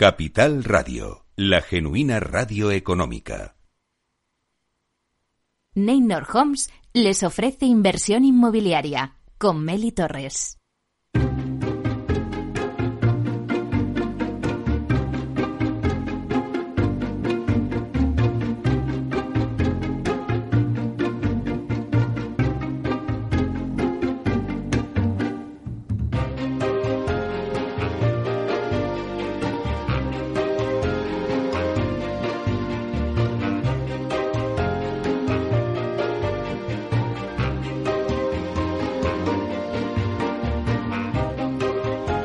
Capital Radio, la genuina radio económica. Neynor Homes les ofrece inversión inmobiliaria con Meli Torres.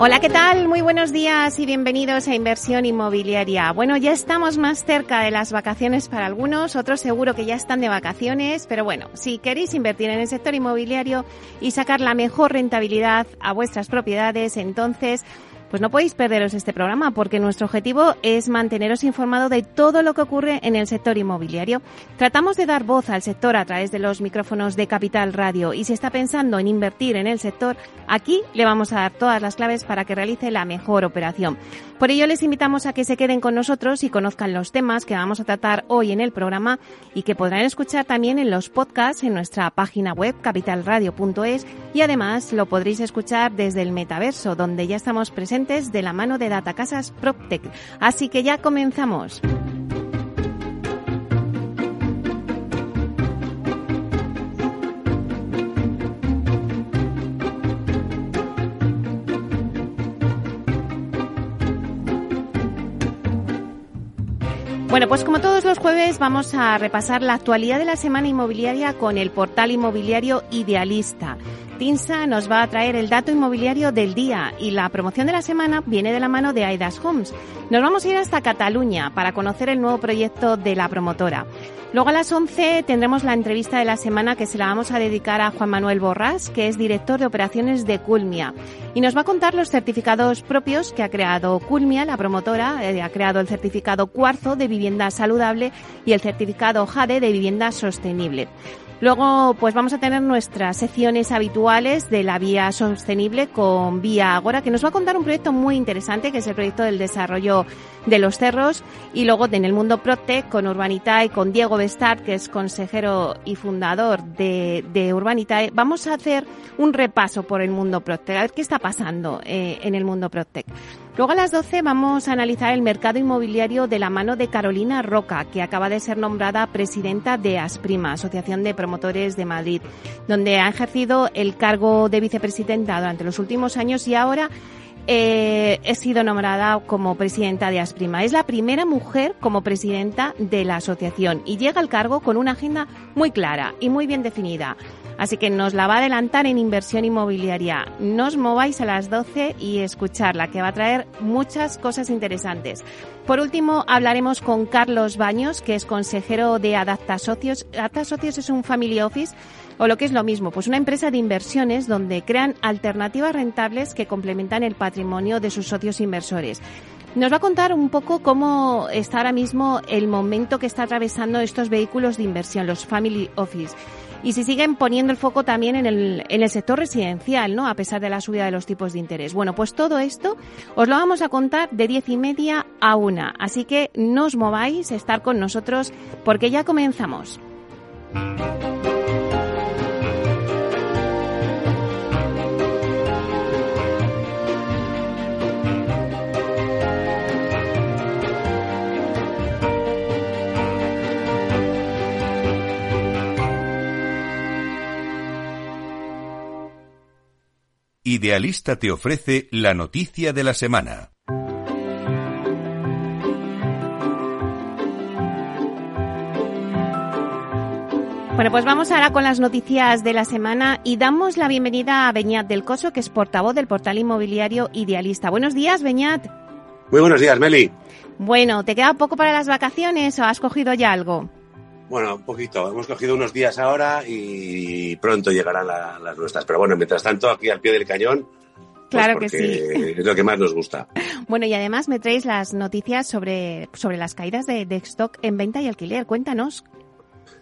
Hola, ¿qué tal? Muy buenos días y bienvenidos a Inversión Inmobiliaria. Bueno, ya estamos más cerca de las vacaciones para algunos, otros seguro que ya están de vacaciones, pero bueno, si queréis invertir en el sector inmobiliario y sacar la mejor rentabilidad a vuestras propiedades, entonces pues no podéis perderos este programa porque nuestro objetivo es manteneros informado de todo lo que ocurre en el sector inmobiliario. Tratamos de dar voz al sector a través de los micrófonos de Capital Radio y si está pensando en invertir en el sector, aquí le vamos a dar todas las claves para que realice la mejor operación. Por ello les invitamos a que se queden con nosotros y conozcan los temas que vamos a tratar hoy en el programa y que podrán escuchar también en los podcasts en nuestra página web capitalradio.es y además lo podréis escuchar desde el metaverso donde ya estamos presentes de la mano de Datacasas PropTech. Así que ya comenzamos. Bueno, pues como todos los jueves vamos a repasar la actualidad de la semana inmobiliaria con el portal inmobiliario Idealista. Tinsa nos va a traer el dato inmobiliario del día y la promoción de la semana viene de la mano de Aidas Homes. Nos vamos a ir hasta Cataluña para conocer el nuevo proyecto de la promotora. Luego a las 11 tendremos la entrevista de la semana que se la vamos a dedicar a Juan Manuel Borrás, que es director de operaciones de Culmia. Y nos va a contar los certificados propios que ha creado Culmia, la promotora. Eh, ha creado el certificado Cuarzo de vivienda saludable y el certificado JADE de vivienda sostenible. Luego, pues vamos a tener nuestras secciones habituales de la vía sostenible con Vía Agora, que nos va a contar un proyecto muy interesante, que es el proyecto del desarrollo de los cerros. Y luego en el mundo Protec con Urbanitae, con Diego Bestart, que es consejero y fundador de, de Urbanitae, vamos a hacer un repaso por el mundo Protec, a ver qué está pasando eh, en el mundo Protec. Luego a las 12 vamos a analizar el mercado inmobiliario de la mano de Carolina Roca, que acaba de ser nombrada presidenta de Asprima, Asociación de Promotores de Madrid, donde ha ejercido el cargo de vicepresidenta durante los últimos años y ahora eh, he sido nombrada como presidenta de Asprima. Es la primera mujer como presidenta de la asociación y llega al cargo con una agenda muy clara y muy bien definida. Así que nos la va a adelantar en inversión inmobiliaria. No os mováis a las 12 y escucharla, que va a traer muchas cosas interesantes. Por último, hablaremos con Carlos Baños, que es consejero de Adapta Socios. Adapta Socios es un family office o lo que es lo mismo, pues una empresa de inversiones donde crean alternativas rentables que complementan el patrimonio de sus socios inversores. Nos va a contar un poco cómo está ahora mismo el momento que está atravesando estos vehículos de inversión, los family office y si siguen poniendo el foco también en el, en el sector residencial, ¿no? A pesar de la subida de los tipos de interés. Bueno, pues todo esto os lo vamos a contar de diez y media a una. Así que no os mováis, estar con nosotros porque ya comenzamos. Idealista te ofrece la noticia de la semana. Bueno, pues vamos ahora con las noticias de la semana y damos la bienvenida a Beñat del Coso, que es portavoz del portal inmobiliario Idealista. Buenos días, Beñat. Muy buenos días, Meli. Bueno, ¿te queda poco para las vacaciones o has cogido ya algo? Bueno, un poquito. Hemos cogido unos días ahora y pronto llegarán las nuestras. Pero bueno, mientras tanto, aquí al pie del cañón. Pues claro que sí. Es lo que más nos gusta. Bueno, y además me traéis las noticias sobre, sobre las caídas de, de stock en venta y alquiler. Cuéntanos.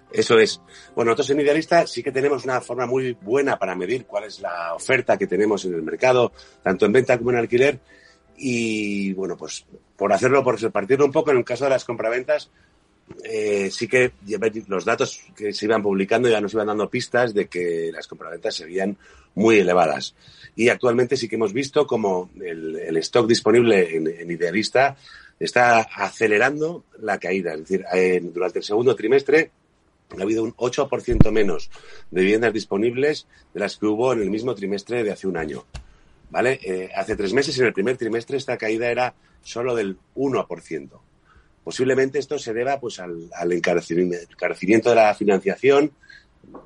Eso es. Bueno, nosotros en Idealista sí que tenemos una forma muy buena para medir cuál es la oferta que tenemos en el mercado, tanto en venta como en alquiler. Y bueno, pues por hacerlo, por repartirlo un poco, en el caso de las compraventas, eh, sí que los datos que se iban publicando ya nos iban dando pistas de que las compraventas serían muy elevadas. Y actualmente sí que hemos visto como el, stock disponible en, Idealista está acelerando la caída. Es decir, durante el segundo trimestre ha habido un 8% menos de viviendas disponibles de las que hubo en el mismo trimestre de hace un año. ¿Vale? Eh, hace tres meses, en el primer trimestre, esta caída era solo del 1%. Posiblemente esto se deba pues, al, encarecimiento de la financiación,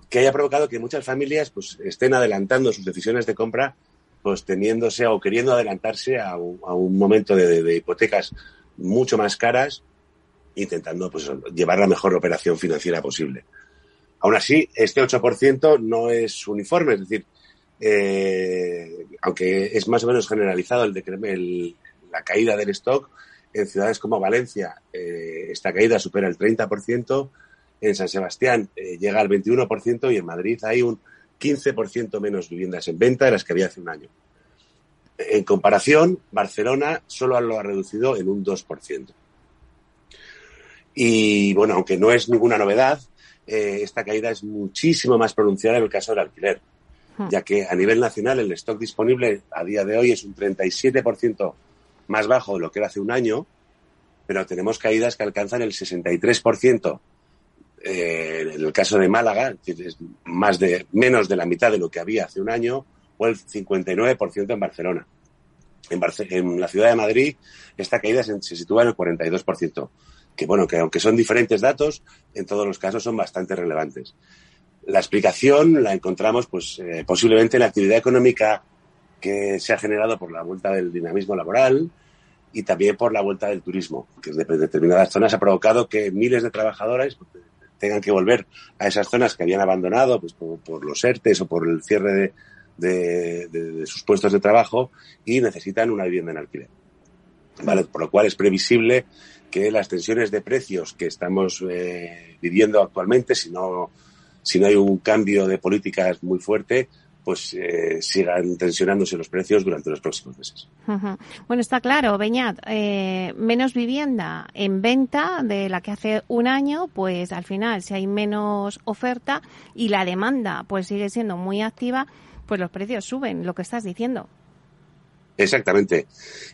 que haya provocado que muchas familias pues, estén adelantando sus decisiones de compra, pues teniéndose o queriendo adelantarse a un, momento de, hipotecas mucho más caras, intentando pues, llevar la mejor operación financiera posible. Aún así, este 8% no es uniforme, es decir, eh, aunque es más o menos generalizado el, el, la caída del stock, en ciudades como Valencia eh, esta caída supera el 30%, en San Sebastián eh, llega al 21% y en Madrid hay un 15% menos viviendas en venta de las que había hace un año. En comparación, Barcelona solo lo ha reducido en un 2%. Y bueno, aunque no es ninguna novedad, eh, esta caída es muchísimo más pronunciada en el caso del alquiler, hmm. ya que a nivel nacional el stock disponible a día de hoy es un 37% más bajo de lo que era hace un año, pero tenemos caídas que alcanzan el 63%. Eh, en el caso de Málaga, es más de, menos de la mitad de lo que había hace un año, o el 59% en Barcelona. En, en, la ciudad de Madrid, esta caída se, sitúa en el 42%. Que bueno, que aunque son diferentes datos, en todos los casos son bastante relevantes. La explicación la encontramos, pues, eh, posiblemente en la actividad económica que se ha generado por la vuelta del dinamismo laboral y también por la vuelta del turismo, que de determinadas zonas ha provocado que miles de trabajadores tengan que volver a esas zonas que habían abandonado pues, por, los ERTES o por el cierre de, sus puestos de trabajo y necesitan una vivienda en alquiler. ¿Vale? Por lo cual es previsible que las tensiones de precios que estamos eh, viviendo actualmente, si no, si no hay un cambio de políticas muy fuerte, pues eh, sigan tensionándose los precios durante los próximos meses. Bueno, está claro, Beñat, eh, menos vivienda en venta de la que hace un año, pues al final si hay menos oferta y la demanda pues sigue siendo muy activa, pues los precios suben, lo que estás diciendo. Exactamente.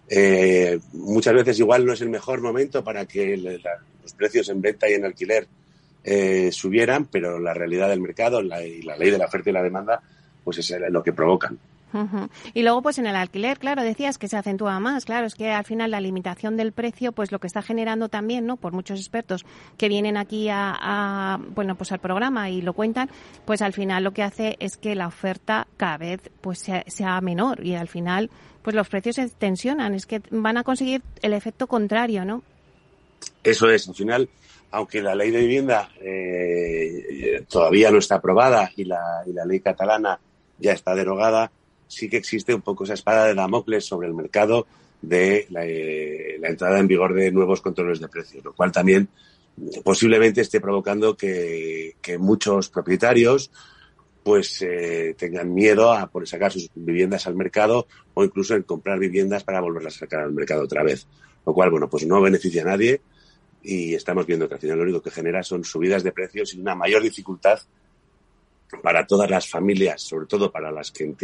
Eh, muchas veces igual no es el mejor momento para que los precios en venta y en alquiler subieran, pero la realidad del mercado y la ley de la oferta y la demanda pues es lo que provocan. Y luego, pues en el alquiler, claro, decías que se acentúa más. Claro, es que al final la limitación del precio, pues lo que está generando también, ¿no? Por muchos expertos que vienen aquí a, bueno, pues al programa y lo cuentan, pues al final lo que hace es que la oferta cada vez, pues sea, sea menor y al final, pues los precios se tensionan. Es que van a conseguir el efecto contrario, ¿no? Eso es. Al final, aunque la ley de vivienda eh, todavía no está aprobada y la, y la ley catalana ya está derogada, sí que existe un poco esa espada de Damocles sobre el mercado de la, eh, entrada en vigor de nuevos controles de precios, lo cual también posiblemente esté provocando que, muchos propietarios pues eh, tengan miedo a poner sacar sus viviendas al mercado o incluso en comprar viviendas para volverlas a sacar al mercado otra vez. Lo cual, bueno, pues no beneficia a nadie y estamos viendo que al final lo único que genera son subidas de precios y una mayor dificultad para todas las familias, sobre todo para las que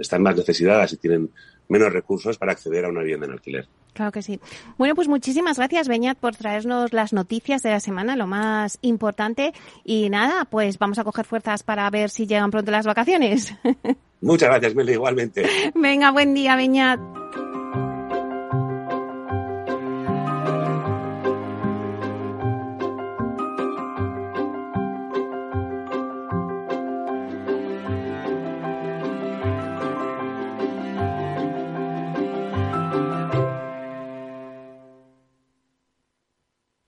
están más necesitadas y tienen menos recursos para acceder a una vivienda en alquiler. Claro que sí. Bueno, pues muchísimas gracias, Beñat, por traernos las noticias de la semana, lo más importante. Y nada, pues vamos a coger fuerzas para ver si llegan pronto las vacaciones. Muchas gracias, Meli, igualmente. Venga, buen día, Beñat.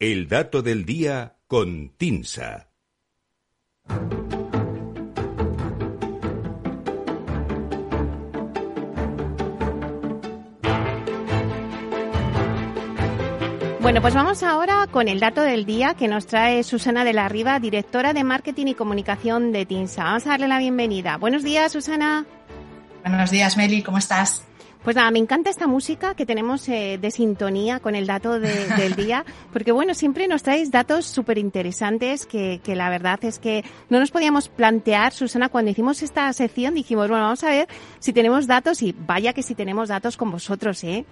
El dato del día con Tinsa. Bueno, pues vamos ahora con el dato del día que nos trae Susana de la Riva, directora de Marketing y Comunicación de TINSA. Vamos a darle la bienvenida. Buenos días, Susana. Buenos días, Meli, ¿cómo estás? Pues nada, me encanta esta música que tenemos eh, de sintonía con el dato del día, porque bueno, siempre nos traéis datos súper interesantes que, que, la verdad es que no nos podíamos plantear, Susana, cuando hicimos esta sección dijimos, bueno, vamos a ver si tenemos datos y vaya que si tenemos datos con vosotros, ¿eh?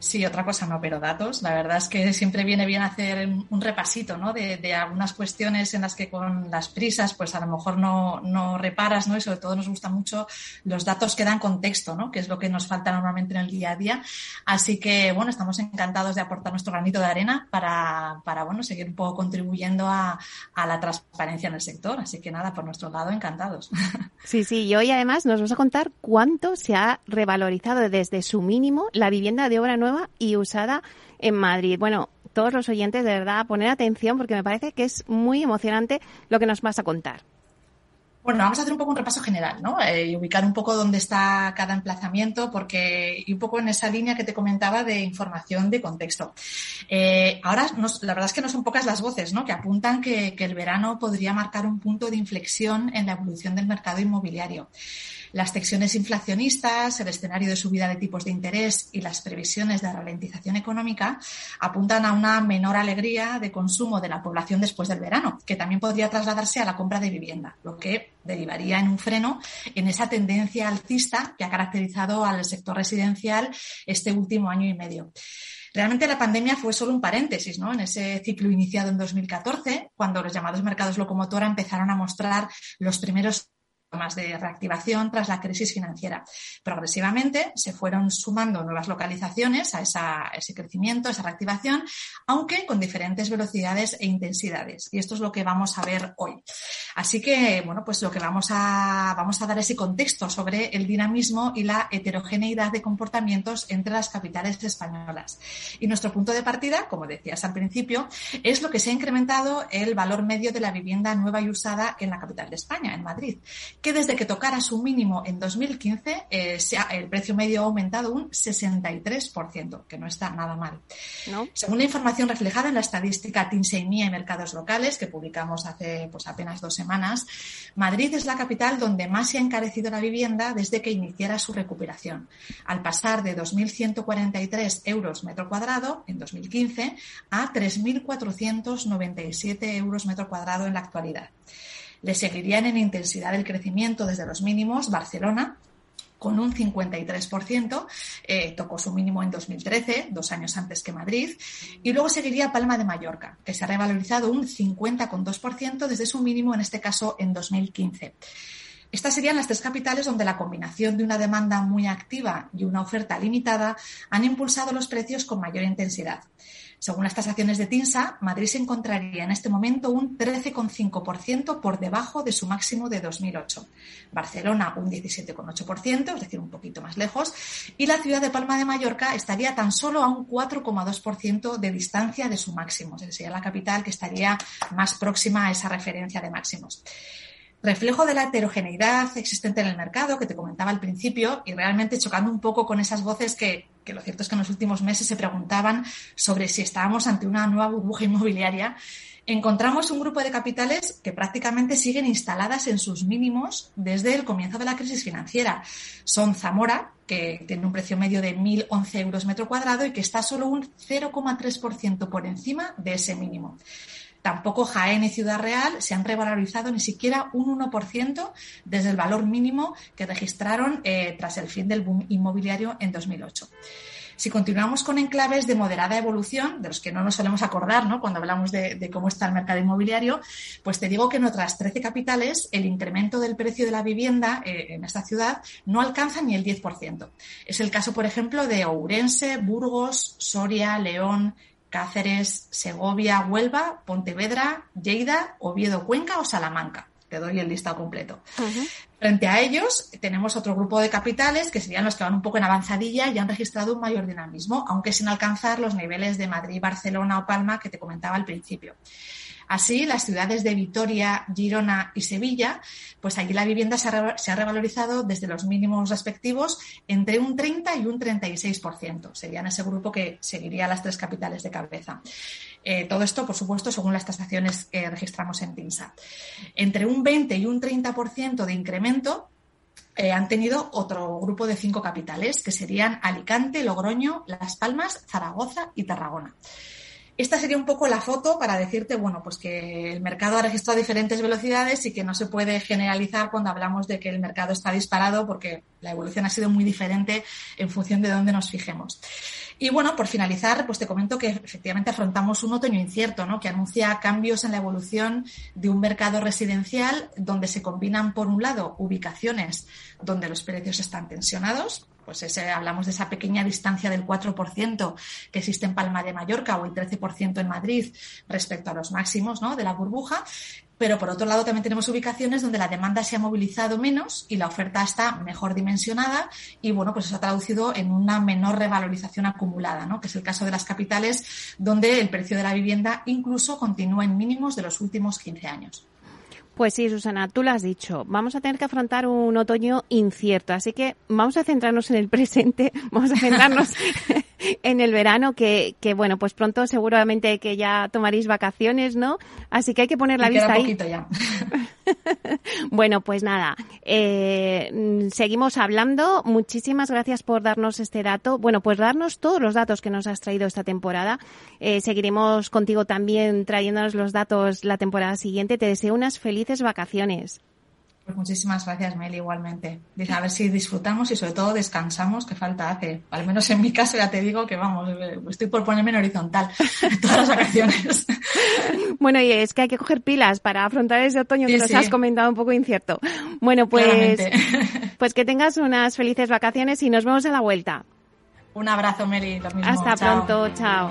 Sí, otra cosa no, pero datos. La verdad es que siempre viene bien hacer un repasito, ¿no? De, de, algunas cuestiones en las que con las prisas, pues a lo mejor no, no, reparas, ¿no? Y sobre todo nos gustan mucho los datos que dan contexto, ¿no? Que es lo que nos falta normalmente en el día a día. Así que, bueno, estamos encantados de aportar nuestro granito de arena para, para bueno, seguir un poco contribuyendo a, a la transparencia en el sector. Así que nada, por nuestro lado, encantados. Sí, sí, y hoy además nos vas a contar cuánto se ha revalorizado desde su mínimo la vivienda de obra nueva y usada en Madrid. Bueno, todos los oyentes, de verdad, poner atención porque me parece que es muy emocionante lo que nos vas a contar. Bueno, vamos a hacer un poco un repaso general, ¿no? Eh, y ubicar un poco dónde está cada emplazamiento, porque y un poco en esa línea que te comentaba de información de contexto. Eh, ahora, la verdad es que no son pocas las voces, ¿no? Que apuntan que el verano podría marcar un punto de inflexión en la evolución del mercado inmobiliario. Las tensiones inflacionistas, el escenario de subida de tipos de interés y las previsiones de ralentización económica apuntan a una menor alegría de consumo de la población después del verano, que también podría trasladarse a la compra de vivienda, lo que derivaría en un freno en esa tendencia alcista que ha caracterizado al sector residencial este último año y medio. Realmente la pandemia fue solo un paréntesis, ¿no? En ese ciclo iniciado en 2014, cuando los llamados mercados locomotora empezaron a mostrar los primeros más de reactivación tras la crisis financiera. Progresivamente se fueron sumando nuevas localizaciones a, esa, ese crecimiento, esa reactivación, aunque con diferentes velocidades e intensidades. Y esto es lo que vamos a ver hoy. Así que, bueno, pues lo que vamos a, vamos a dar ese contexto sobre el dinamismo y la heterogeneidad de comportamientos entre las capitales españolas. Y nuestro punto de partida, como decías al principio, es lo que se ha incrementado el valor medio de la vivienda nueva y usada en la capital de España, en Madrid que desde que tocara su mínimo en 2015, eh, se ha, el precio medio ha aumentado un 63%, que no está nada mal. ¿No? Según la información reflejada en la estadística Tinseimia y Mercados Locales, que publicamos hace pues, apenas dos semanas, Madrid es la capital donde más se ha encarecido la vivienda desde que iniciara su recuperación, al pasar de 2.143 euros metro cuadrado en 2015 a 3.497 euros metro cuadrado en la actualidad. Le seguirían en intensidad del crecimiento desde los mínimos Barcelona, con un 53%, eh, tocó su mínimo en 2013, dos años antes que Madrid, y luego seguiría Palma de Mallorca, que se ha revalorizado un 50,2% desde su mínimo, en este caso en 2015. Estas serían las tres capitales donde la combinación de una demanda muy activa y una oferta limitada han impulsado los precios con mayor intensidad. Según las tasaciones de TINSA, Madrid se encontraría en este momento un 13,5% por debajo de su máximo de 2008. Barcelona un 17,8%, es decir, un poquito más lejos. Y la ciudad de Palma de Mallorca estaría tan solo a un 4,2% de distancia de su máximo. sería la capital que estaría más próxima a esa referencia de máximos reflejo de la heterogeneidad existente en el mercado que te comentaba al principio y realmente chocando un poco con esas voces que, que, lo cierto es que en los últimos meses se preguntaban sobre si estábamos ante una nueva burbuja inmobiliaria, encontramos un grupo de capitales que prácticamente siguen instaladas en sus mínimos desde el comienzo de la crisis financiera. Son Zamora, que tiene un precio medio de 1.011 euros metro cuadrado y que está solo un 0,3% por encima de ese mínimo. Tampoco Jaén y Ciudad Real se han revalorizado ni siquiera un 1% desde el valor mínimo que registraron eh, tras el fin del boom inmobiliario en 2008. Si continuamos con enclaves de moderada evolución, de los que no nos solemos acordar ¿no? cuando hablamos de, cómo está el mercado inmobiliario, pues te digo que en otras 13 capitales el incremento del precio de la vivienda eh, en esta ciudad no alcanza ni el 10%. Es el caso, por ejemplo, de Ourense, Burgos, Soria, León, Cáceres, Segovia, Huelva, Pontevedra, Lleida, Oviedo, Cuenca o Salamanca. te doy el listado completo. Frente a ellos, tenemos otro grupo de capitales que serían los que van un poco en avanzadilla y han registrado un mayor dinamismo, aunque sin alcanzar los niveles de Madrid, Barcelona o Palma que te comentaba al principio. Así, las ciudades de Vitoria, Girona y Sevilla, pues allí la vivienda se ha, revalorizado desde los mínimos respectivos entre un 30 y un 36%. Serían ese grupo que seguiría las tres capitales de cabeza. Eh, todo esto, por supuesto, según las tasaciones que registramos en TINSA. Entre un 20 y un 30% de incremento eh, han tenido otro grupo de cinco capitales, que serían Alicante, Logroño, Las Palmas, Zaragoza y Tarragona. Esta sería un poco la foto para decirte, bueno, pues que el mercado ha registrado diferentes velocidades y que no se puede generalizar cuando hablamos de que el mercado está disparado porque la evolución ha sido muy diferente en función de dónde nos fijemos. Y bueno, por finalizar, pues te comento que efectivamente afrontamos un otoño incierto, ¿no? Que anuncia cambios en la evolución de un mercado residencial donde se combinan, por un lado, ubicaciones donde los precios están tensionados, pues hablamos de esa pequeña distancia del 4% que existe en Palma de Mallorca o el 13% en Madrid respecto a los máximos ¿no? de la burbuja. Pero por otro lado también tenemos ubicaciones donde la demanda se ha movilizado menos y la oferta está mejor dimensionada y bueno, pues eso ha traducido en una menor revalorización acumulada, ¿no? que es el caso de las capitales donde el precio de la vivienda incluso continúa en mínimos de los últimos 15 años. Pues sí, Susana, tú lo has dicho. Vamos a tener que afrontar un otoño incierto, así que vamos a centrarnos en el presente, vamos a centrarnos en el verano, que, que bueno, pues pronto seguramente que ya tomaréis vacaciones, ¿no? Así que hay que poner la vista ahí. Ya. bueno, pues nada, eh, seguimos hablando. Muchísimas gracias por darnos este dato. Bueno, pues darnos todos los datos que nos has traído esta temporada. Eh, seguiremos contigo también trayéndonos los datos la temporada siguiente. Te deseo unas felices vacaciones. Pues muchísimas gracias, Mel, igualmente. Dice, a ver si disfrutamos y sobre todo descansamos, que falta hace. Al menos en mi caso ya te digo que vamos, estoy por ponerme en horizontal todas las vacaciones. Bueno, y es que hay que coger pilas para afrontar ese otoño que nos has comentado un poco incierto. Bueno, pues, pues que tengas unas felices vacaciones y nos vemos a la vuelta. Un abrazo, Meli. Hasta pronto, chao.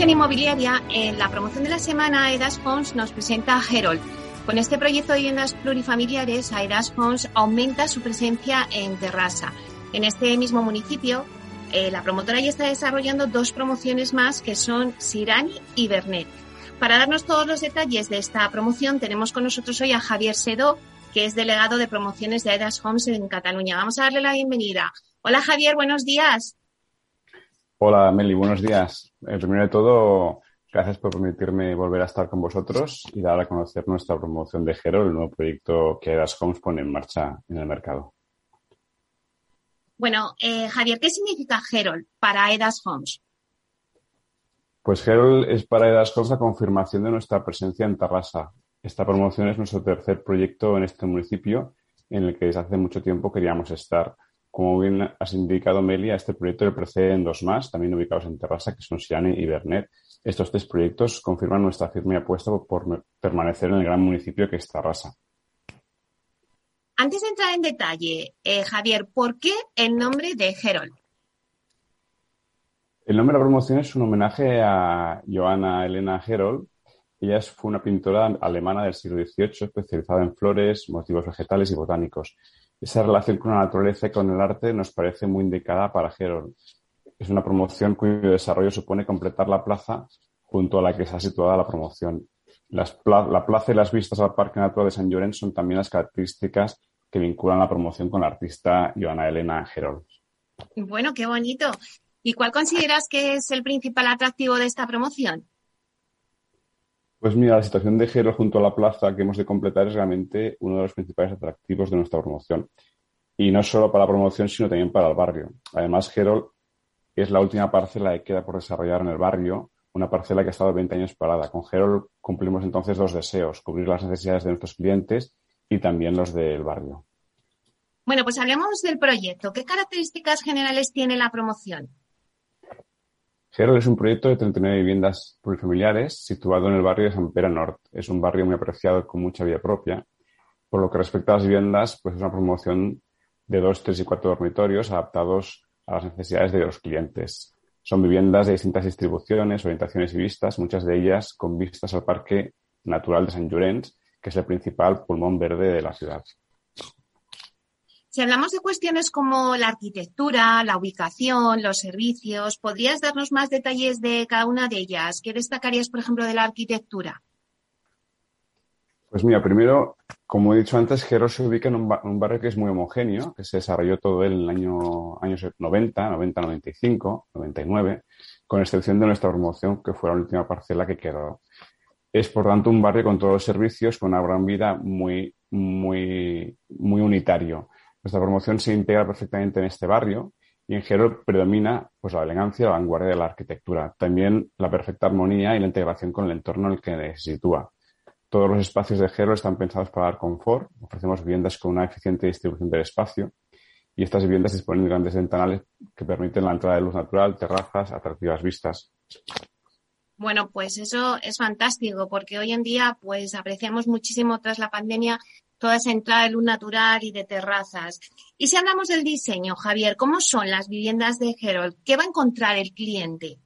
Inmobiliaria, en la promoción de la semana, Aedas Funds nos presenta Herold. Con este proyecto de viviendas plurifamiliares, Aedas Funds aumenta su presencia en Terrassa. En este mismo municipio, eh, la promotora ya está desarrollando dos promociones más que son Sirani y Bernet. Para darnos todos los detalles de esta promoción, tenemos con nosotros hoy a Javier Sedó, que es delegado de promociones de Aedas Homes en Cataluña. Vamos a darle la bienvenida. Hola Javier, buenos días. Hola Meli, buenos días. Eh, primero de todo, gracias por permitirme volver a estar con vosotros y dar a conocer nuestra promoción de Gero, el nuevo proyecto que Edas Homes pone en marcha en el mercado. Bueno, eh, Javier, ¿qué significa Gerol para Edas Homes? Pues Gerol es para Edas Homes la confirmación de nuestra presencia en Tarrasa. Esta promoción es nuestro tercer proyecto en este municipio en el que desde hace mucho tiempo queríamos estar como bien has indicado, Meli, a este proyecto le preceden dos más, también ubicados en Terrassa, que son Siane y Bernet. Estos tres proyectos confirman nuestra firme apuesta por permanecer en el gran municipio que está Rasa. Antes de entrar en detalle, eh, Javier, ¿por qué el nombre de Herold? El nombre de la promoción es un homenaje a Johanna Elena Herold. Ella fue una pintora alemana del siglo XVIII especializada en flores, motivos vegetales y botánicos. Esa relación con la naturaleza y con el arte nos parece muy indicada para Herold. Es una promoción cuyo desarrollo supone completar la plaza junto a la que está situada la promoción. la plaza y las vistas al Parque Natural de San Llorenç son también las características que vinculan la promoción con la artista Joana Elena Gerol. Bueno, qué bonito. ¿Y cuál consideras que es el principal atractivo de esta promoción? Pues mira, la situación de Gerol junto a la plaza que hemos de completar es realmente uno de los principales atractivos de nuestra promoción. Y no solo para la promoción, sino también para el barrio. Además, Gerol es la última parcela que queda por desarrollar en el barrio, una parcela que ha estado 20 años parada. Con Gerol cumplimos entonces dos deseos, cubrir las necesidades de nuestros clientes y también los del barrio. Bueno, pues hablemos del proyecto. ¿Qué características generales tiene la promoción? Gerol es un proyecto de 39 viviendas plurifamiliares situado en el barrio de San Pera Norte. Es un barrio muy apreciado con mucha vida propia. Por lo que respecta a las viviendas, pues es una promoción de dos, tres y cuatro dormitorios adaptados a las necesidades de los clientes. Son viviendas de distintas distribuciones, orientaciones y vistas, muchas de ellas con vistas al Parque Natural de San Llorenç que es el principal pulmón verde de la ciudad. Si hablamos de cuestiones como la arquitectura, la ubicación, los servicios, ¿podrías darnos más detalles de cada una de ellas? ¿Qué destacarías, por ejemplo, de la arquitectura? Pues mira, primero, como he dicho antes, Gero se ubica en un, barrio que es muy homogéneo, que se desarrolló todo él en el año años 90, 90, 95, 99, con excepción de nuestra promoción, que fue la última parcela que quedó. Es, por tanto, un barrio con todos los servicios, con una gran vida muy, muy, muy unitario. Nuestra promoción se integra perfectamente en este barrio y en Gero predomina pues, la elegancia la vanguardia de la arquitectura. También la perfecta armonía y la integración con el entorno en el que se sitúa. Todos los espacios de Gero están pensados para dar confort. Ofrecemos viviendas con una eficiente distribución del espacio y estas viviendas disponen de grandes ventanales que permiten la entrada de luz natural, terrazas, atractivas vistas. Bueno, pues eso es fantástico porque hoy en día pues apreciamos muchísimo tras la pandemia toda esa entrada de luz natural y de terrazas. Y si hablamos del diseño, Javier, ¿cómo son las viviendas de Herold? ¿Qué va a encontrar el cliente?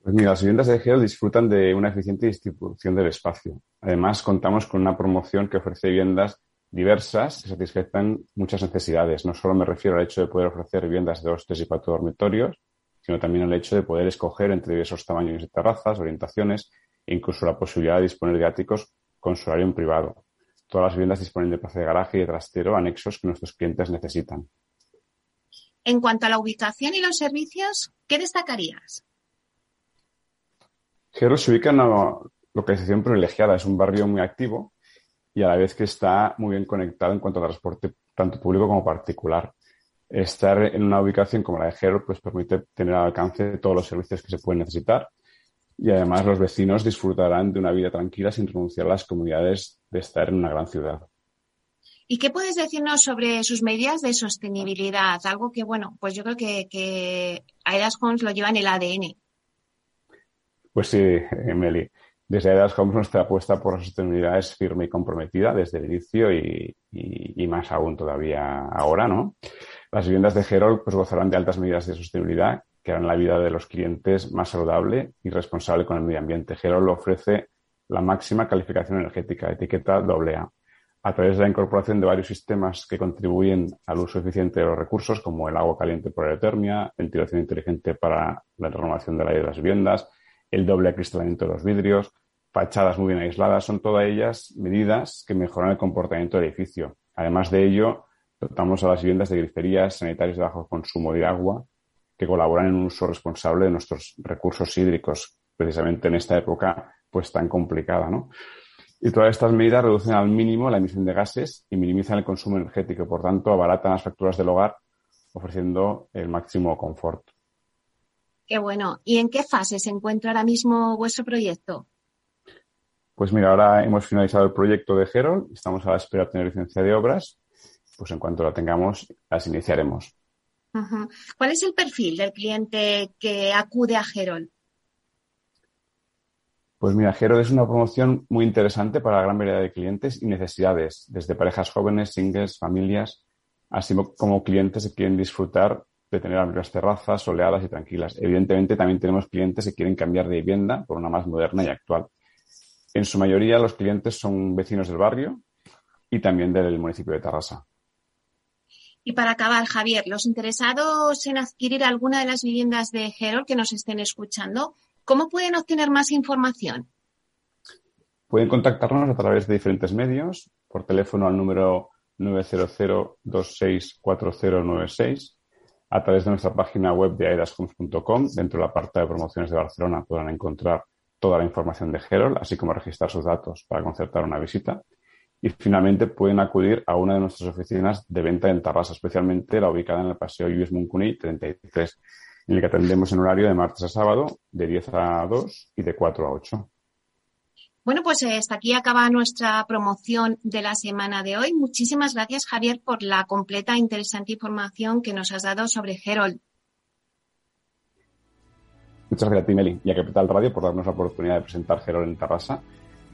Pues mira, las viviendas de Herold disfrutan de una eficiente distribución del espacio. Además, contamos con una promoción que ofrece viviendas diversas que satisfacen muchas necesidades. No solo me refiero al hecho de poder ofrecer viviendas de dos, tres y cuatro dormitorios, sino también el hecho de poder escoger entre diversos tamaños de terrazas, orientaciones e incluso la posibilidad de disponer de áticos con su en privado. Todas las viviendas disponen de plaza de garaje y de trastero, anexos que nuestros clientes necesitan. En cuanto a la ubicación y los servicios, ¿qué destacarías? Gero se ubica en una localización privilegiada. Es un barrio muy activo y a la vez que está muy bien conectado en cuanto a transporte tanto público como particular estar en una ubicación como la de Gero pues permite tener al alcance todos los servicios que se pueden necesitar y además los vecinos disfrutarán de una vida tranquila sin renunciar a las comunidades de estar en una gran ciudad. ¿Y qué puedes decirnos sobre sus medidas de sostenibilidad? Algo que, bueno, pues yo creo que, que Aedas Homes lo lleva en el ADN. Pues sí, Emily. Desde Aedas Homes nuestra apuesta por la sostenibilidad es firme y comprometida desde el inicio y, y más aún todavía ahora, ¿no? Las viviendas de Gerol pues, gozarán de altas medidas de sostenibilidad que harán la vida de los clientes más saludable y responsable con el medio ambiente. Gerol ofrece la máxima calificación energética, etiqueta AA, a través de la incorporación de varios sistemas que contribuyen al uso eficiente de los recursos, como el agua caliente por aerotermia, ventilación inteligente para la renovación del aire de las viviendas, el doble acristalamiento de los vidrios, fachadas muy bien aisladas, son todas ellas medidas que mejoran el comportamiento del edificio. Además de ello, Dotamos a las viviendas de griferías sanitarias de bajo consumo de agua que colaboran en un uso responsable de nuestros recursos hídricos, precisamente en esta época pues tan complicada, ¿no? Y todas estas medidas reducen al mínimo la emisión de gases y minimizan el consumo energético por tanto, abaratan las facturas del hogar, ofreciendo el máximo confort. Qué bueno. ¿Y en qué fase se encuentra ahora mismo vuestro proyecto? Pues mira, ahora hemos finalizado el proyecto de Gerol, estamos a la espera de tener licencia de obras pues en cuanto la tengamos, las iniciaremos. ¿Cuál es el perfil del cliente que acude a Gerol? Pues mira, Gero es una promoción muy interesante para la gran variedad de clientes y necesidades, desde parejas jóvenes, singles, familias, así como clientes que quieren disfrutar de tener amplias terrazas soleadas y tranquilas. Evidentemente, también tenemos clientes que quieren cambiar de vivienda por una más moderna y actual. En su mayoría, los clientes son vecinos del barrio y también del municipio de Tarrasa. Y para acabar, Javier, los interesados en adquirir alguna de las viviendas de Gerol que nos estén escuchando, ¿cómo pueden obtener más información? Pueden contactarnos a través de diferentes medios, por teléfono al número 900-264096, a través de nuestra página web de aidashomes.com. Dentro de la parte de promociones de Barcelona podrán encontrar toda la información de Gerol, así como registrar sus datos para concertar una visita y finalmente pueden acudir a una de nuestras oficinas de venta en Tarrasa, especialmente la ubicada en el Paseo Lluís Muncuní 33, en el que atendemos en horario de martes a sábado de 10 a 2 y de 4 a 8. Bueno, pues eh, hasta aquí acaba nuestra promoción de la semana de hoy. Muchísimas gracias, Javier, por la completa e interesante información que nos has dado sobre Gerol. Muchas gracias a ti, Meli, y a Capital Radio por darnos la oportunidad de presentar Gerol en Tarrasa.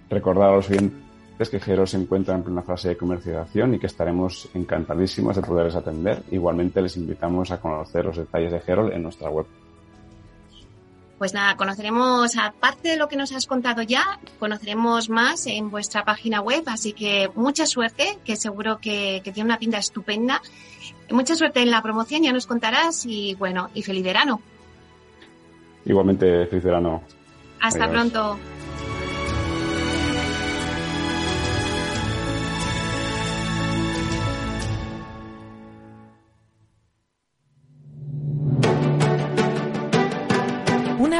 Recordar a los oyentes que Gero se encuentra en plena fase de comercialización y que estaremos encantadísimos de poderles atender. Igualmente les invitamos a conocer los detalles de Gerol en nuestra web. Pues nada, conoceremos, aparte de lo que nos has contado ya, conoceremos más en vuestra página web, así que mucha suerte, que seguro que, tiene una pinta estupenda. Mucha suerte en la promoción, ya nos contarás y bueno, y feliz verano. Igualmente, feliz verano. Hasta pronto.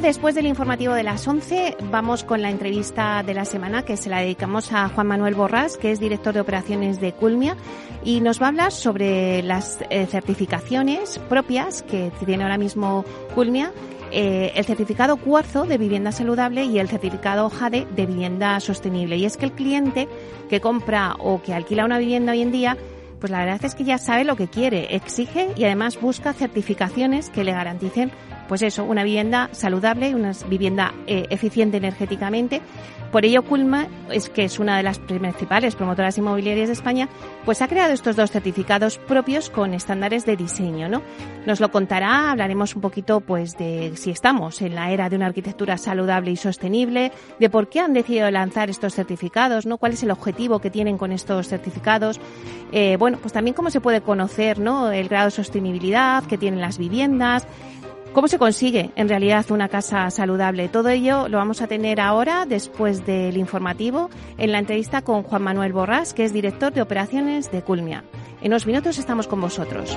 Después del informativo de las 11, vamos con la entrevista de la semana que se la dedicamos a Juan Manuel Borrás, que es director de operaciones de Culmia, y nos va a hablar sobre las eh, certificaciones propias que tiene ahora mismo Culmia eh, el certificado cuarzo de vivienda saludable y el certificado JADE de vivienda sostenible. Y es que el cliente que compra o que alquila una vivienda hoy en día, pues la verdad es que ya sabe lo que quiere, exige y además busca certificaciones que le garanticen pues eso, una vivienda saludable, una vivienda eh, eficiente energéticamente. Por ello, Culma, es que es una de las principales promotoras inmobiliarias de España, pues ha creado estos dos certificados propios con estándares de diseño, ¿no? Nos lo contará, hablaremos un poquito, pues, de si estamos en la era de una arquitectura saludable y sostenible, de por qué han decidido lanzar estos certificados, ¿no? Cuál es el objetivo que tienen con estos certificados. Eh, bueno, pues también cómo se puede conocer, ¿no? El grado de sostenibilidad que tienen las viviendas, ¿Cómo se consigue en realidad una casa saludable? Todo ello lo vamos a tener ahora, después del informativo, en la entrevista con Juan Manuel Borrás, que es director de operaciones de Culmia. En unos minutos estamos con vosotros.